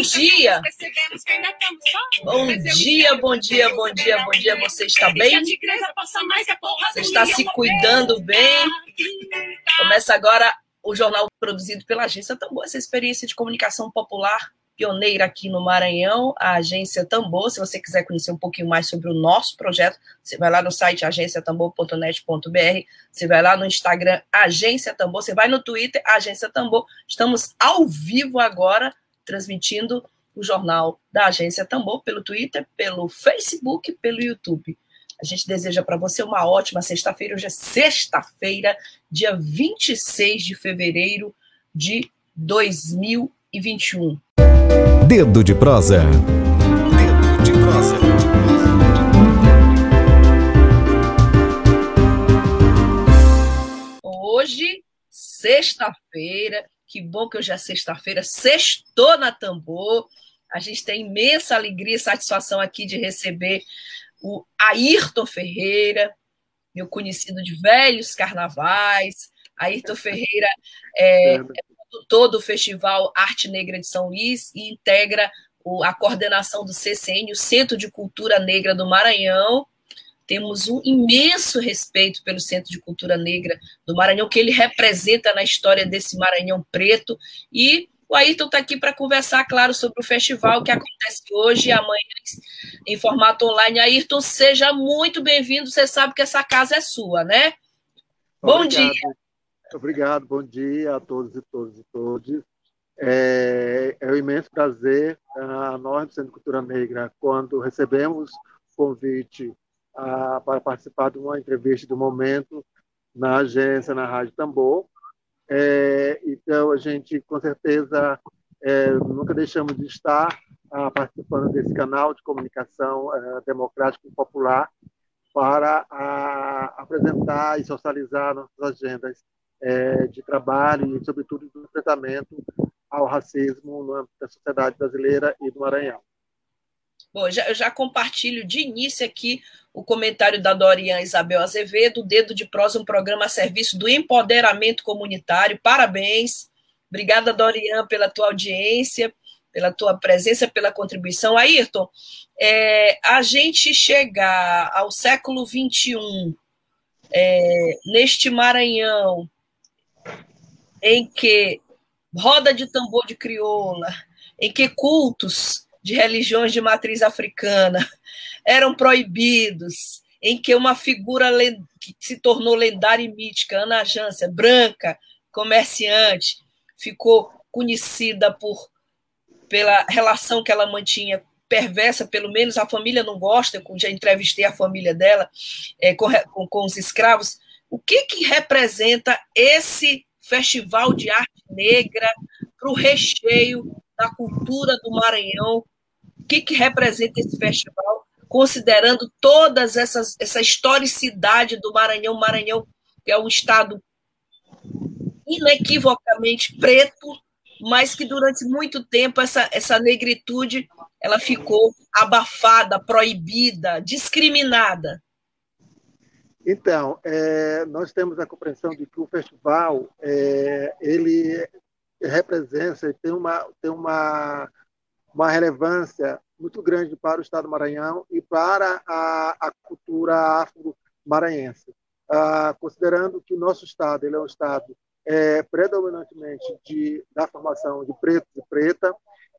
Bom dia! Bom dia, bom dia, bom dia, bom dia. Você está bem? Você está se cuidando bem? Começa agora o jornal produzido pela Agência Tambor, essa experiência de comunicação popular pioneira aqui no Maranhão, a Agência Tambor. Se você quiser conhecer um pouquinho mais sobre o nosso projeto, você vai lá no site agenciatambor.net.br, você vai lá no Instagram Agência Tambor, você vai no Twitter Agência Tambor. Estamos ao vivo agora transmitindo o jornal da Agência Tambor pelo Twitter, pelo Facebook, pelo YouTube. A gente deseja para você uma ótima sexta-feira. Hoje é sexta-feira, dia 26 de fevereiro de 2021. Dedo de prosa. Dedo de prosa. Hoje, sexta-feira, que bom que hoje é sexta-feira, sextou na Tambor. A gente tem imensa alegria e satisfação aqui de receber o Ayrton Ferreira, meu conhecido de velhos carnavais. Ayrton Ferreira é, é produtor do Festival Arte Negra de São Luís e integra a coordenação do CCN, o Centro de Cultura Negra do Maranhão, temos um imenso respeito pelo Centro de Cultura Negra do Maranhão, que ele representa na história desse Maranhão preto. E o Ayrton está aqui para conversar, claro, sobre o festival que acontece hoje e amanhã em formato online. Ayrton, seja muito bem-vindo. Você sabe que essa casa é sua, né? Bom dia. Obrigado, bom dia a todos e todas e todos. É, é um imenso prazer a nós do Centro de Cultura Negra, quando recebemos o convite a, para participar de uma entrevista do momento na agência, na Rádio Tambor. É, então, a gente, com certeza, é, nunca deixamos de estar a, participando desse canal de comunicação é, democrático e popular para a, apresentar e socializar nossas agendas é, de trabalho e, sobretudo, do enfrentamento ao racismo da sociedade brasileira e do Maranhão. Bom, já, eu já compartilho de início aqui o comentário da Dorian Isabel Azevedo, Dedo de Prosa, um programa a serviço do empoderamento comunitário. Parabéns. Obrigada, Dorian, pela tua audiência, pela tua presença, pela contribuição. Ayrton, é, a gente chegar ao século XXI, é, neste Maranhão, em que roda de tambor de crioula, em que cultos de religiões de matriz africana eram proibidos, em que uma figura que se tornou lendária e mítica, Ana Jância, branca, comerciante, ficou conhecida por pela relação que ela mantinha perversa, pelo menos a família não gosta, eu já entrevistei a família dela é, com, com, com os escravos. O que, que representa esse festival de arte negra para o recheio da cultura do Maranhão. Que, que representa esse festival, considerando todas essas essa historicidade do Maranhão, Maranhão que é um estado inequivocamente preto, mas que durante muito tempo essa, essa negritude ela ficou abafada, proibida, discriminada. Então, é, nós temos a compreensão de que o festival é, ele representa, tem uma, tem uma, uma relevância muito grande para o Estado do Maranhão e para a, a cultura afro-maranhense. Ah, considerando que o nosso Estado ele é um Estado é, predominantemente de, da formação de pretos e preta,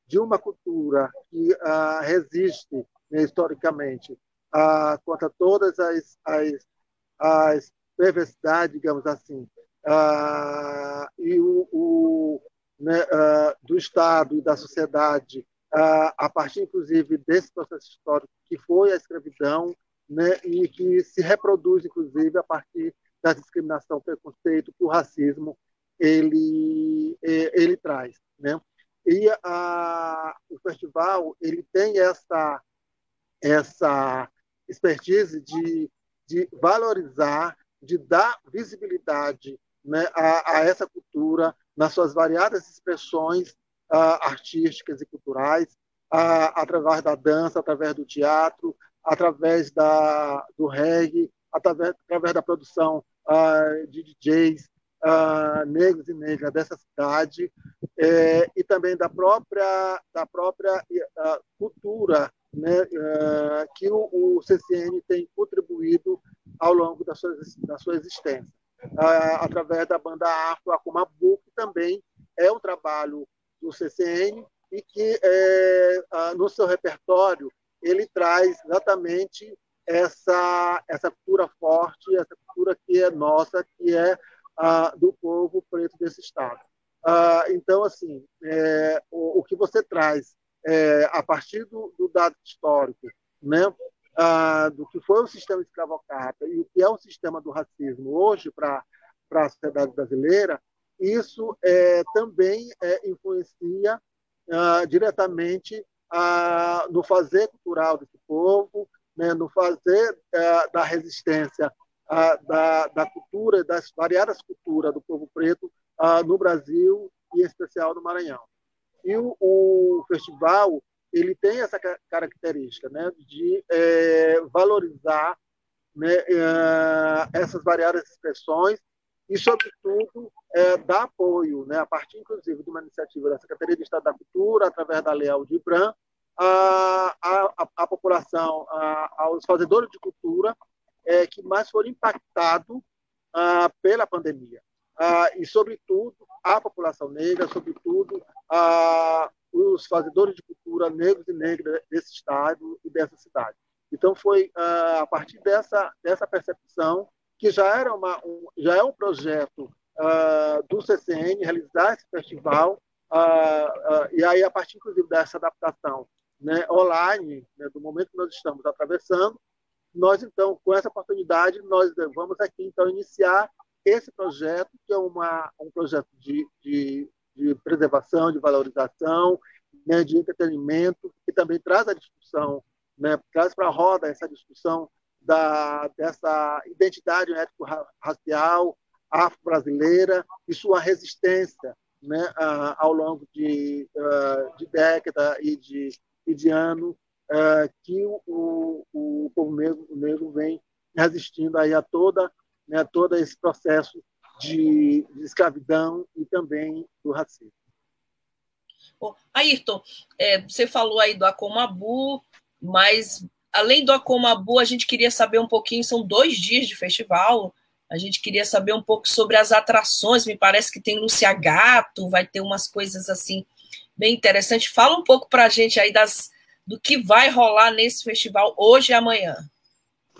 de uma cultura que ah, resiste né, historicamente ah, contra todas as, as, as perversidades, digamos assim, ah, e o, o, né, uh, do Estado e da sociedade, a partir, inclusive, desse processo histórico que foi a escravidão, né, e que se reproduz, inclusive, a partir da discriminação, preconceito que o racismo ele, ele traz. Né? E a, o festival ele tem essa, essa, expertise de, de valorizar, de dar visibilidade né, a, a, essa cultura nas suas variadas expressões artísticas e culturais, uh, através da dança, através do teatro, através da, do reggae, através, através da produção uh, de DJs negros e negras dessa cidade, é, e também da própria, da própria cultura né, que o, o CCN tem contribuído ao longo da sua, da sua existência. Através da banda Afro Akumabu, que também é um trabalho do CCN e que é, no seu repertório ele traz exatamente essa essa cultura forte, essa cultura que é nossa, que é do povo preto desse estado. então, assim, é, o, o, que você traz é, a partir do, do dado histórico, né, ah, do que foi o sistema escravocrata e o que é o sistema do racismo hoje para a sociedade brasileira, isso é, também é, influencia ah, diretamente ah, no fazer cultural desse povo, né, no fazer ah, da resistência da, da cultura, das variadas culturas do povo preto no Brasil e em especial no Maranhão. E o, o festival ele tem essa característica né, de é, valorizar né, essas variadas expressões e, sobretudo, é, dar apoio, né, a partir, inclusive, de uma iniciativa da Secretaria de Estado da Cultura, através da Lei Aldir Bran, a, a, população, a, aos fazedores de cultura é, que mais foram impactados ah, pela pandemia. Ah, e, sobretudo, a população negra, sobretudo, a, os fazedores de cultura negros e negras desse estado e dessa cidade. Então foi a partir dessa dessa percepção que já era uma um, já é um projeto uh, do CCN realizar esse festival uh, e aí a partir inclusive dessa adaptação né, online né, do momento que nós estamos atravessando nós então com essa oportunidade nós vamos aqui então iniciar esse projeto que é uma um projeto de, de de preservação, de valorização, né, de entretenimento, que também traz a discussão, né, traz para a roda essa discussão da, dessa identidade étnico-racial afro-brasileira e sua resistência né, ao longo de, de década e de, e de ano que o, o povo negro, negro vem resistindo aí a toda né, todo esse processo de, de escravidão e também do racismo. Bom, Ayrton, é, você falou aí do Acomabu, mas além do Acomabu, a gente queria saber um pouquinho, são dois dias de festival, a gente queria saber um pouco sobre as atrações, me parece que tem Lucia Gato, vai ter umas coisas assim bem interessantes. Fala um pouco para a gente aí das, do que vai rolar nesse festival hoje e amanhã.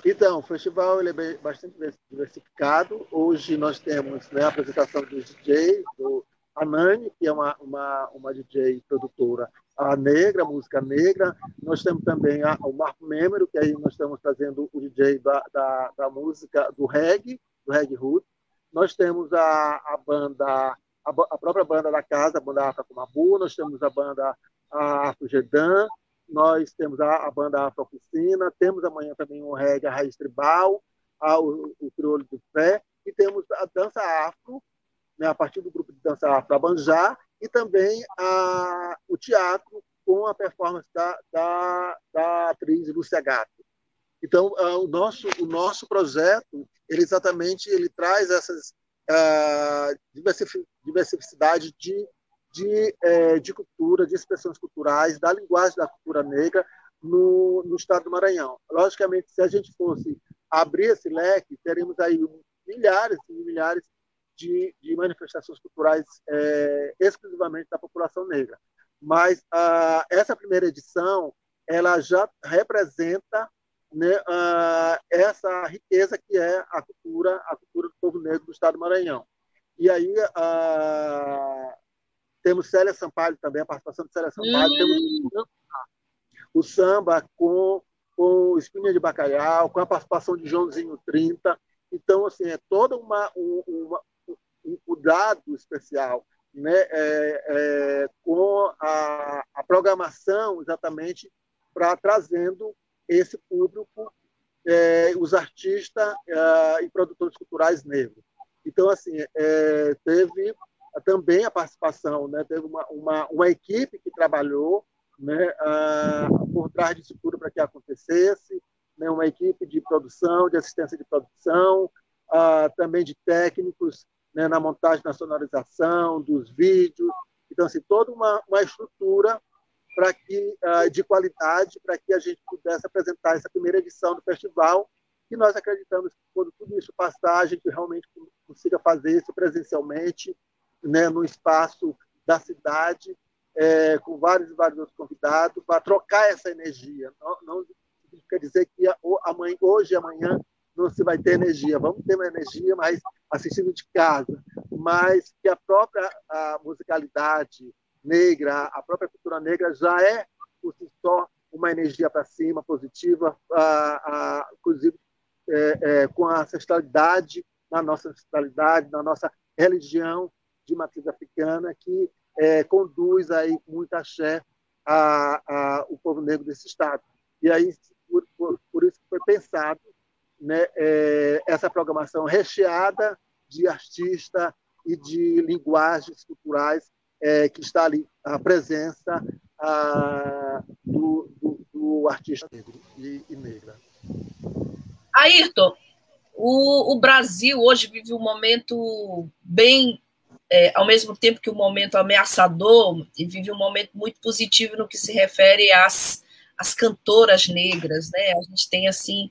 Então, o festival ele é bastante diversificado. Hoje nós temos né, a apresentação dos DJs, do Anani, que é uma, uma, uma DJ produtora a negra, música negra. Nós temos também a, o Marco Memero, que aí nós estamos trazendo o DJ da, da, da música do reggae, do reggae root. Nós temos a, a banda, a, a própria banda da casa, a banda Afro Mabu. Nós temos a banda Afro Gedan, nós temos a, a banda Afro Oficina, temos amanhã também o reggae, a raiz tribal, a, o, o do pé, e temos a dança afro, né, a partir do grupo de dança afro Abanjá, e também a, o teatro com a performance da, da, da atriz Lúcia Gato. Então, uh, o, nosso, o nosso projeto, ele exatamente ele traz essas uh, diversidade de de, é, de cultura, de expressões culturais, da linguagem da cultura negra no, no estado do Maranhão. Logicamente, se a gente fosse abrir esse leque, teremos aí milhares e milhares de, de manifestações culturais é, exclusivamente da população negra. Mas ah, essa primeira edição ela já representa né, ah, essa riqueza que é a cultura, a cultura do povo negro do Estado do Maranhão. E aí ah, temos Célia Sampaio também, a participação de Célia Sampaio. Hum. Temos o samba com, com Espinha de Bacalhau, com a participação de Joãozinho 30. Então, assim, é todo uma, uma, um cuidado especial né, é, é, com a, a, programação exatamente para trazendo esse público é, os artistas é, e produtores culturais negros. Então, assim, é, teve também a participação, né? teve uma, uma, uma equipe que trabalhou né, por trás disso tudo para que acontecesse, né, uma equipe de produção, de assistência de produção, também de técnicos né, na montagem, na sonorização dos vídeos. Então, assim, toda uma, uma estrutura para que de qualidade para que a gente pudesse apresentar essa primeira edição do festival e nós acreditamos que quando tudo isso passar a gente realmente consiga fazer isso presencialmente né no espaço da cidade é, com vários e vários outros convidados para trocar essa energia não, não quer dizer que hoje e amanhã não se vai ter energia vamos ter uma energia mas assistindo de casa mas que a própria a musicalidade negra, a própria cultura negra já é, por si só, uma energia para cima, positiva, inclusive é, é, com a ancestralidade, na nossa ancestralidade, na nossa religião de matriz africana, que é, conduz aí muito axé a, a, o povo negro desse estado. E aí, por, por, por isso foi pensado né, é, essa programação recheada de artistas e de linguagens culturais é, que está ali a presença a, do, do, do, artista negro e, e negra. Ayrton, o, o, Brasil hoje vive um momento bem, é, ao mesmo tempo que um momento ameaçador, e vive um momento muito positivo no que se refere às, às cantoras negras, né? A gente tem assim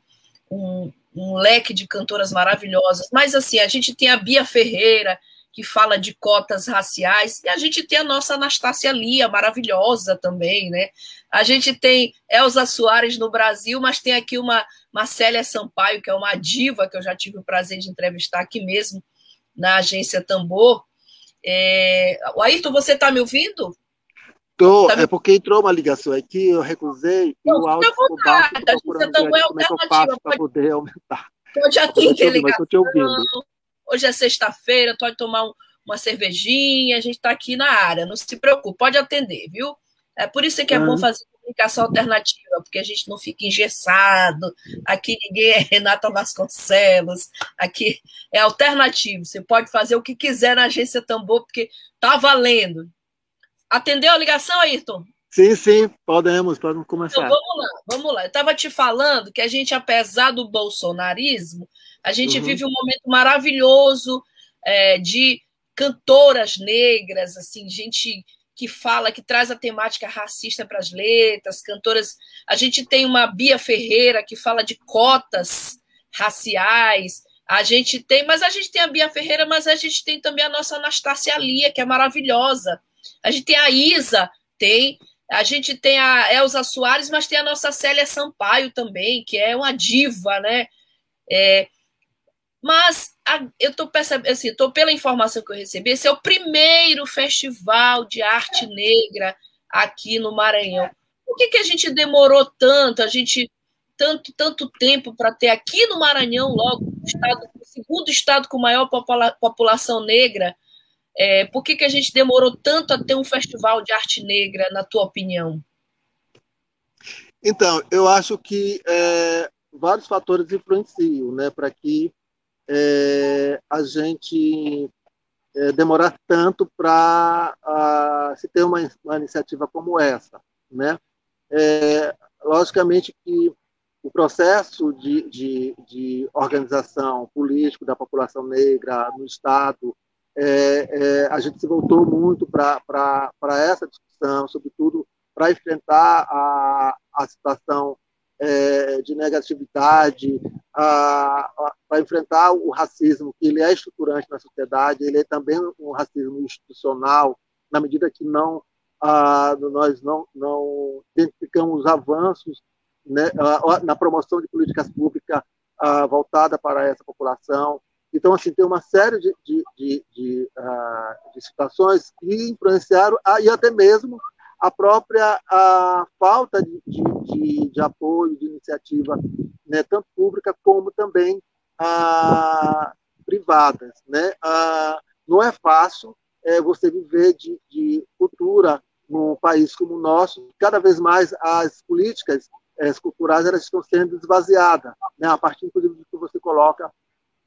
um, um leque de cantoras maravilhosas, mas assim a gente tem a Bia Ferreira, que fala de cotas raciais, e a gente tem a nossa Anastácia Lia, maravilhosa também, né? A gente tem Elza Soares no Brasil, mas tem aqui uma Marcélia Sampaio, que é uma diva que eu já tive o prazer de entrevistar aqui mesmo, na agência Tambor. É... O Ayrton, você está me ouvindo? Tô, tá me... é porque entrou uma ligação aqui, eu recusei e o áudio ficou baixo, a agência Tambor é alternativa. Como é que eu faço para poder aumentar? Pode atender ligação. Te ouvindo hoje é sexta-feira, pode tomar um, uma cervejinha, a gente está aqui na área, não se preocupe, pode atender, viu? É por isso que é bom fazer comunicação alternativa, porque a gente não fica engessado, aqui ninguém é Renata Vasconcelos, aqui é alternativo, você pode fazer o que quiser na agência Tambor, porque tá valendo. Atendeu a ligação, Ayrton? Sim, sim, podemos, podemos começar. Então, vamos lá, vamos lá. Eu estava te falando que a gente, apesar do bolsonarismo, a gente uhum. vive um momento maravilhoso é, de cantoras negras, assim, gente que fala, que traz a temática racista para as letras, cantoras. A gente tem uma Bia Ferreira que fala de cotas raciais. A gente tem, mas a gente tem a Bia Ferreira, mas a gente tem também a nossa Anastácia Lia, que é maravilhosa. A gente tem a Isa, tem. A gente tem a Elza Soares, mas tem a nossa Célia Sampaio também, que é uma diva, né? É, mas a, eu estou percebendo, assim, tô, pela informação que eu recebi, esse é o primeiro festival de arte negra aqui no Maranhão. Por que, que a gente demorou tanto, a gente tanto, tanto tempo para ter aqui no Maranhão, logo, o, estado, o segundo estado com maior popula, população negra? É, por que, que a gente demorou tanto a ter um festival de arte negra, na tua opinião? Então, eu acho que é, vários fatores influenciam né, para que é, a gente é, demorar tanto para se ter uma, uma, iniciativa como essa. Né? É, logicamente que o processo de, de, de, organização político da população negra no Estado, é, é, a gente se voltou muito para essa discussão, sobretudo para enfrentar a, a situação é, de negatividade, para enfrentar o racismo, que ele é estruturante na sociedade, ele é também um racismo institucional, na medida que não nós não, não identificamos avanços né, na promoção de políticas públicas voltada para essa população. Então, assim, tem uma série de, de, de, de, de situações que influenciaram, e até mesmo a própria a falta de, de, de, apoio, de iniciativa, né, tanto pública como também ah, privadas. Né? Ah, não é fácil é, você viver de, de cultura num país como o nosso. Cada vez mais as políticas é, culturais elas estão sendo esvaziadas. né, a partir, inclusive, do que você coloca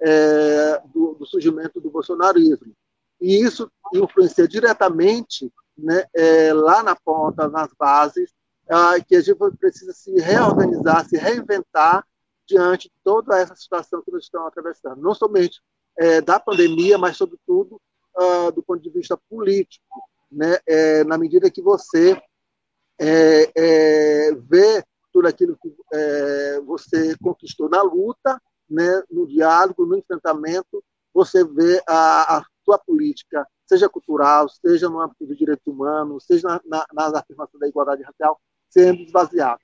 é, do, do, surgimento do bolsonarismo. E isso influencia diretamente né, é, lá na ponta, nas bases, é, que a gente precisa se reorganizar, se reinventar diante de toda essa situação que nós estamos atravessando. Não somente é, da pandemia, mas, sobretudo, uh, do ponto de vista político. Né, é, na medida que você é, vê tudo aquilo que você conquistou na luta, né, no diálogo, no enfrentamento, você vê a, a sua política, seja cultural, seja no âmbito do direito humano, seja na, na, nas afirmações da igualdade racial, sendo esvaziada.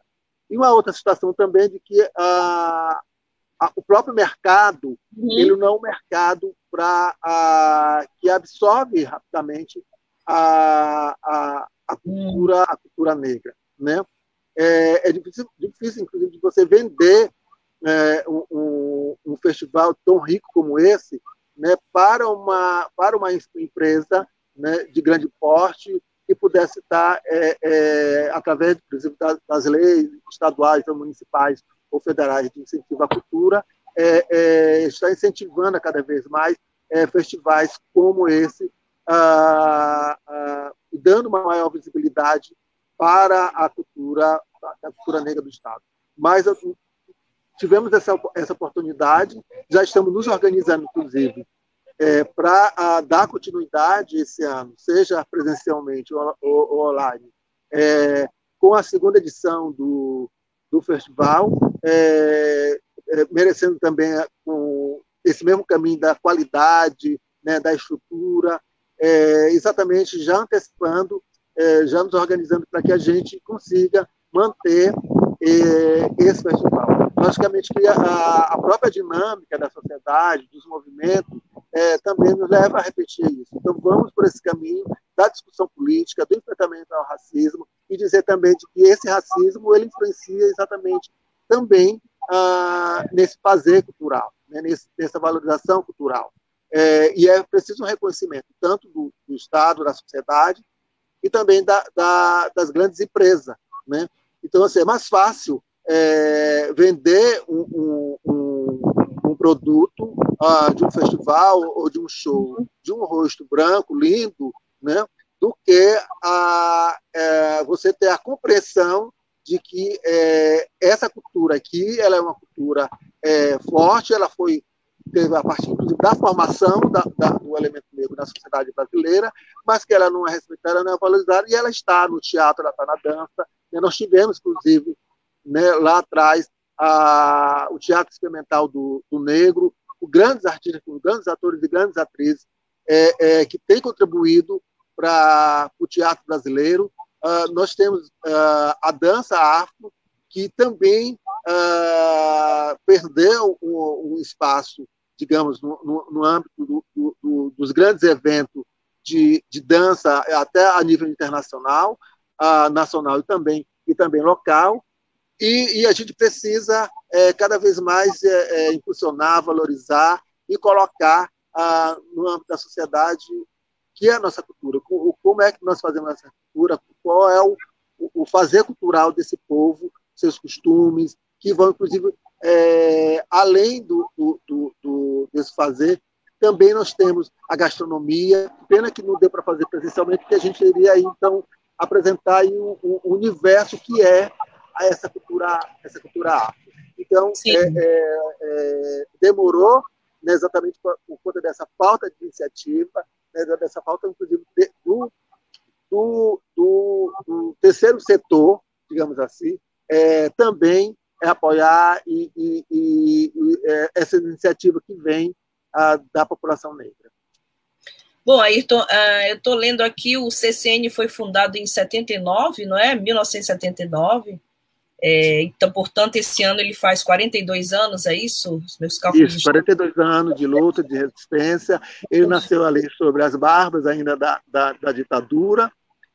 E uma outra situação também de que a, a, o próprio mercado, uhum. ele não é um mercado para que absorve rapidamente a, a, a cultura, a cultura negra, né? É, é difícil, difícil, inclusive, de você vender é, um, um, festival tão rico como esse né, para, uma, para uma empresa né, de grande porte que pudesse estar, é, é, através, exemplo, das, das, leis estaduais municipais ou federais de incentivo à cultura, é, é está incentivando cada vez mais é, festivais como esse, ah, ah, dando uma maior visibilidade para a cultura, a cultura negra do Estado. Mas tivemos essa, essa oportunidade, já estamos nos organizando, inclusive, é, para dar continuidade esse ano, seja presencialmente ou, ou, ou online, é, com a segunda edição do, do festival, é, é merecendo também com esse mesmo caminho da qualidade, né, da estrutura, é, exatamente já antecipando, é, já nos organizando para que a gente consiga manter esse festival. Logicamente que a, a, própria dinâmica da sociedade, dos movimentos, é, também nos leva a repetir isso. Então, vamos por esse caminho da discussão política, do enfrentamento ao racismo, e dizer também de que esse racismo ele influencia exatamente também ah, nesse fazer cultural, né, nessa valorização cultural. É, e é preciso um reconhecimento tanto do, do Estado, da sociedade, e também da, da, das grandes empresas. Né? Então, assim, é mais fácil é, vender um, um, um produto ah, de um festival ou de um show de um rosto branco, lindo, né, do que a, é, você ter a compreensão de que é, essa cultura aqui ela é uma cultura é, forte, ela foi teve a partir inclusive da formação da, da, do elemento negro na sociedade brasileira, mas que ela não é respeitada, não é valorizada, e ela está no teatro, ela está na dança. E nós tivemos, inclusive, né, lá atrás, a, o Teatro Experimental do, do Negro, grandes artistas, os grandes atores e grandes atrizes é, é, que têm contribuído para o teatro brasileiro. Uh, nós temos uh, a dança afro, que também uh, perdeu um, um, espaço, digamos, no, no, no âmbito do, do, do, dos grandes eventos de, de, dança, até a nível internacional, nacional e também, e também local. E, e a gente precisa é, cada vez mais é, é, impulsionar, valorizar e colocar ah, no âmbito da sociedade que é a nossa cultura, como é que nós fazemos essa cultura, qual é o, o fazer cultural desse povo, seus costumes, que vão, inclusive, é, além do, do, do, desse fazer, também nós temos a gastronomia, pena que não deu para fazer presencialmente, porque a gente iria, então, apresentar o, o universo que é a essa cultura, essa cultura afro. Então, é, é, é, demorou né, exatamente por, por, conta dessa falta de iniciativa, né, dessa falta, inclusive, de, do, do, do, do, terceiro setor, digamos assim, é, também é apoiar e, e, e, essa iniciativa que vem a, da população negra. Bom, Ayrton, uh, eu estou lendo aqui, o CCN foi fundado em 79, não é? 1979. É, então, portanto, esse ano ele faz 42 anos, é isso? Meus cálculos isso, 42 anos de luta, de resistência. Ele nasceu ali sobre as barbas ainda da, da, da ditadura,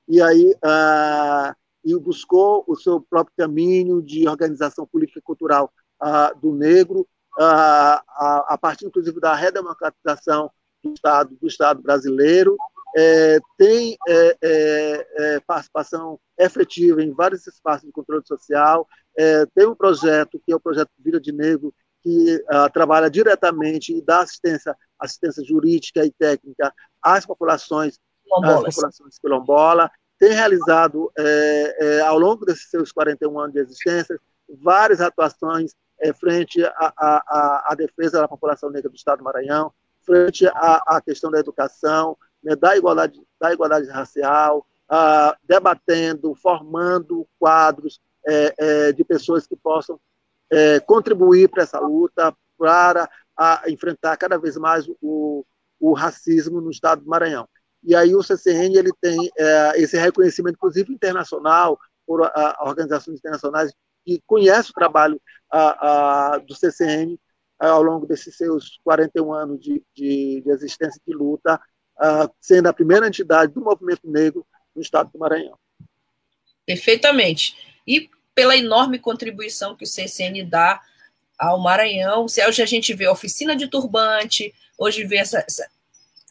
e aí uh, e buscou o seu próprio caminho de organização política e cultural uh, do negro, uh, a, a partir, inclusive, da redemocratização do Estado, do Estado brasileiro, é, tem é, é, é, participação efetiva em vários espaços de controle social, é, tem um projeto que é o projeto Vida de Negro, que uh, trabalha diretamente e dá assistência, assistência jurídica e técnica às populações, às populações quilombola, tem realizado, é, é, ao longo desses seus 41 anos de existência, várias atuações é, frente à defesa da população negra do Estado do Maranhão, frente à, à questão da educação, né, da, igualdade, da igualdade racial, ah, debatendo, formando quadros é, é, de pessoas que possam é, contribuir para essa luta, para a, enfrentar cada vez mais o, o racismo no Estado do Maranhão. E aí o CCN ele tem é, esse reconhecimento, inclusive internacional, por a, organizações internacionais que conhecem o trabalho a, do CCN ao longo desses seus 41 anos de, de, de existência de luta, sendo a primeira entidade do movimento negro no estado do Maranhão. Perfeitamente. E pela enorme contribuição que o CCN dá ao Maranhão. Hoje a gente vê a oficina de turbante, hoje vê essa, essa,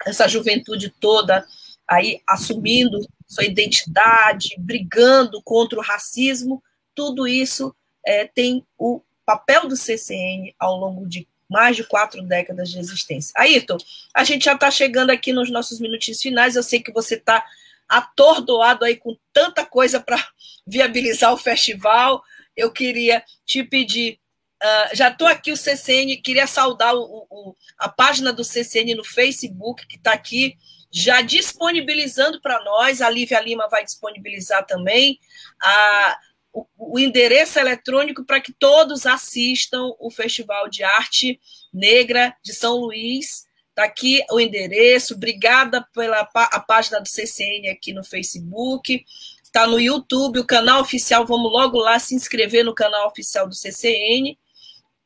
essa juventude toda aí assumindo sua identidade, brigando contra o racismo. Tudo isso é, tem o papel do CCN ao longo de mais de quatro décadas de existência. Ayrton, a gente já está chegando aqui nos nossos minutinhos finais. Eu sei que você está atordoado aí com tanta coisa para viabilizar o festival. Eu queria te pedir. Uh, já estou aqui o CCN, queria saudar o, o, a página do CCN no Facebook, que está aqui já disponibilizando para nós. A Lívia Lima vai disponibilizar também a, o, o endereço eletrônico para que todos assistam o Festival de Arte Negra de São Luís Está aqui o endereço. Obrigada pela a página do CCN aqui no Facebook. Está no YouTube, o canal oficial. Vamos logo lá se inscrever no canal oficial do CCN.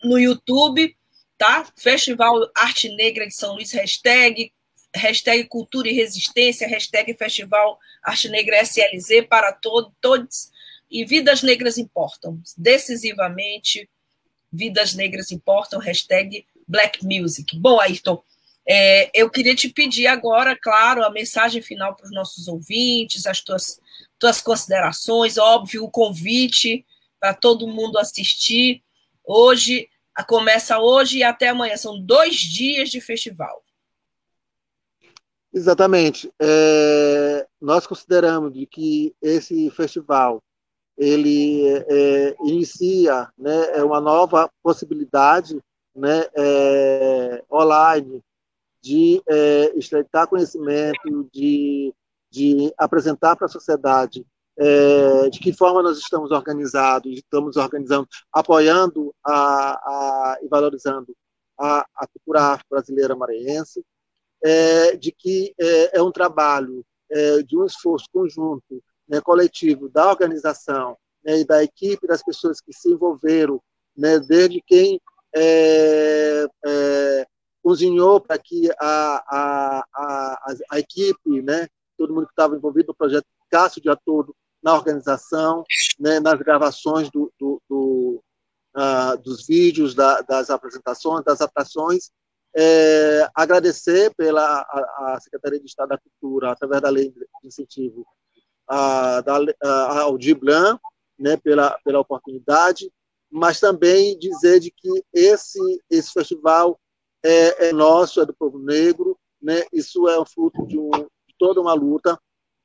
No YouTube, tá? Festival Arte Negra de São Luís, hashtag, hashtag Cultura e Resistência, hashtag Festival Arte Negra SLZ para todo, todos. E vidas negras importam. Decisivamente, vidas negras importam, hashtag Black Music. Bom, Ayrton, é, eu queria te pedir agora, claro, a mensagem final para os nossos ouvintes, as tuas, tuas considerações, óbvio, o convite para todo mundo assistir. Hoje, começa hoje e até amanhã, são dois dias de festival. Exatamente. É, nós consideramos de que esse festival ele é, inicia né, é uma nova possibilidade né, é, online de é, estreitar conhecimento, de, de apresentar para a sociedade é, de que forma nós estamos organizados, estamos organizando, apoiando a, a, e valorizando a, a cultura brasileira maranhense, é, de que é, é um trabalho é, de um esforço conjunto, né, coletivo da organização né, e da equipe das pessoas que se envolveram, né, desde quem é, é, cozinhou para que a, a, a, a, equipe, né, todo mundo que estava envolvido no projeto, ficasse o dia todo na organização, né, nas gravações do, do, do uh, dos vídeos, da, das apresentações, das atrações. É, agradecer pela a, a, Secretaria de Estado da Cultura, através da Lei de Incentivo a, da, a, ao DIBLAN, né, pela, pela oportunidade, mas também dizer de que esse, esse festival é, é nosso, é do povo negro, né? Isso é um fruto de, um, de toda uma luta,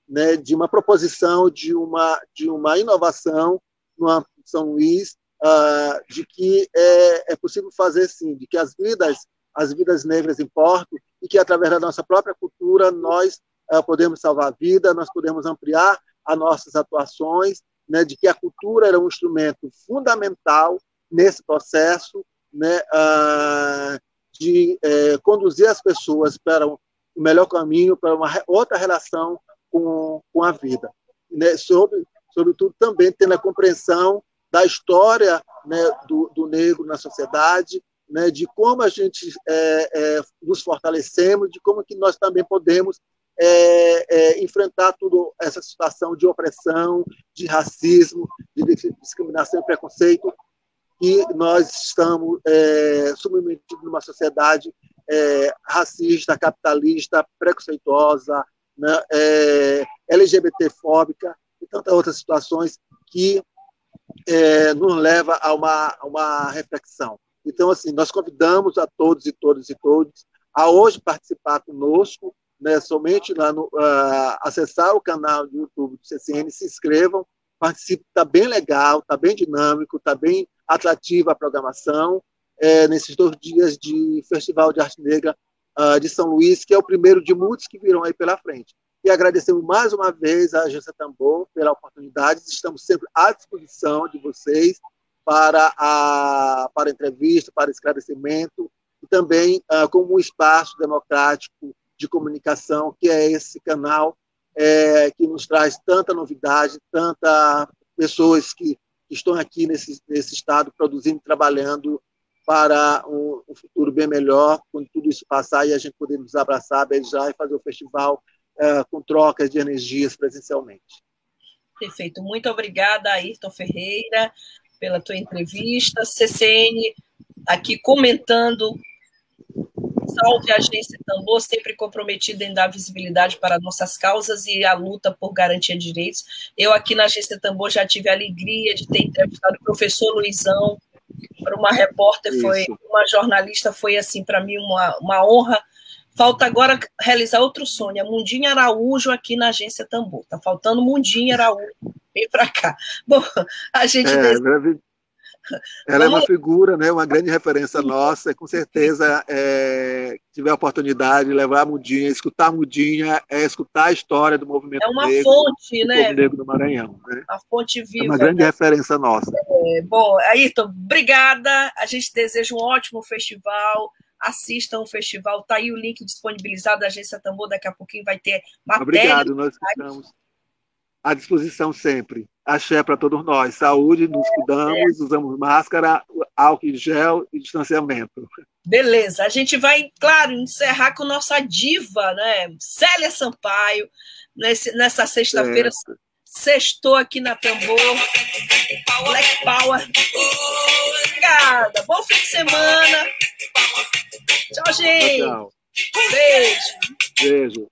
né? De uma proposição, de uma de uma inovação no São Luís, uh, de que é, é possível fazer sim, de que as vidas as vidas negras importam e que através da nossa própria cultura nós podemos salvar a vida, nós podemos ampliar as nossas atuações, né? De que a cultura era um instrumento fundamental nesse processo, né? Uh, de é, conduzir as pessoas para o um melhor caminho, para uma outra relação com, com a vida. Né? Sobre, sobretudo também tendo a compreensão da história né, do, do negro na sociedade, né, de como a gente é, é, nos fortalecemos, de como que nós também podemos é, é enfrentar toda essa situação de opressão, de racismo, de discriminação e preconceito e nós estamos é, submetidos numa sociedade é, racista, capitalista, preconceituosa, né, é, LGBTfóbica e tantas outras situações que é, nos leva a uma, a uma reflexão. Então, assim, nós convidamos a todos e todas e todos a hoje participar conosco, né, somente lá no, uh, acessar o canal do YouTube do CCN, se inscrevam, participem, está bem legal, está bem dinâmico, está bem atrativa a programação, é, nesses dois dias de Festival de Arte Negra uh, de São Luís, que é o primeiro de muitos que virão aí pela frente. E agradecemos mais uma vez à Agência Tambor pela oportunidade, estamos sempre à disposição de vocês para a para entrevista, para esclarecimento, e também uh, como um espaço democrático de comunicação, que é esse canal é, que nos traz tanta novidade, tanta pessoas que, que estão aqui nesse, nesse estado produzindo, trabalhando para um, um, futuro bem melhor, quando tudo isso passar e a gente poder nos abraçar, beijar e fazer o festival é, com trocas de energias presencialmente. Perfeito. Muito obrigada, Ayrton Ferreira, pela tua entrevista. CCN aqui comentando. Salve a Agência Tambor, sempre comprometida em dar visibilidade para nossas causas e a luta por garantia de direitos. Eu aqui na Agência Tambor já tive a alegria de ter entrevistado o professor Luizão, para uma repórter, foi uma jornalista, foi assim para mim uma, uma honra Falta agora realizar outro sonho, a Mundinha Araújo aqui na agência Tambor. Tá faltando Mundinha Araújo. Vem para cá. Bom, a gente. É, ela é uma figura, né, uma grande referência nossa. Com certeza, é, tiver a oportunidade de levar a Mundinha, escutar a Mundinha, é escutar a história do movimento É uma negro, fonte, né? Do negro do Maranhão. Né? A fonte viva. É uma grande né? referência nossa. É, bom, Ayrton, obrigada. A gente deseja um ótimo festival assistam o festival. Está aí o link disponibilizado da Agência Tambor. Daqui a pouquinho vai ter matéria. Obrigado, nós estamos à disposição sempre. Axé para todos nós. Saúde, nos cuidamos, é. usamos máscara, álcool em gel e distanciamento. Beleza, a gente vai, claro, encerrar com nossa diva, né? Célia Sampaio, nesse, nessa sexta-feira. Sextou aqui na Tambor. Black Power. Obrigada. Bom fim de semana. Tchau, gente. Tchau. Beijo. Beijo.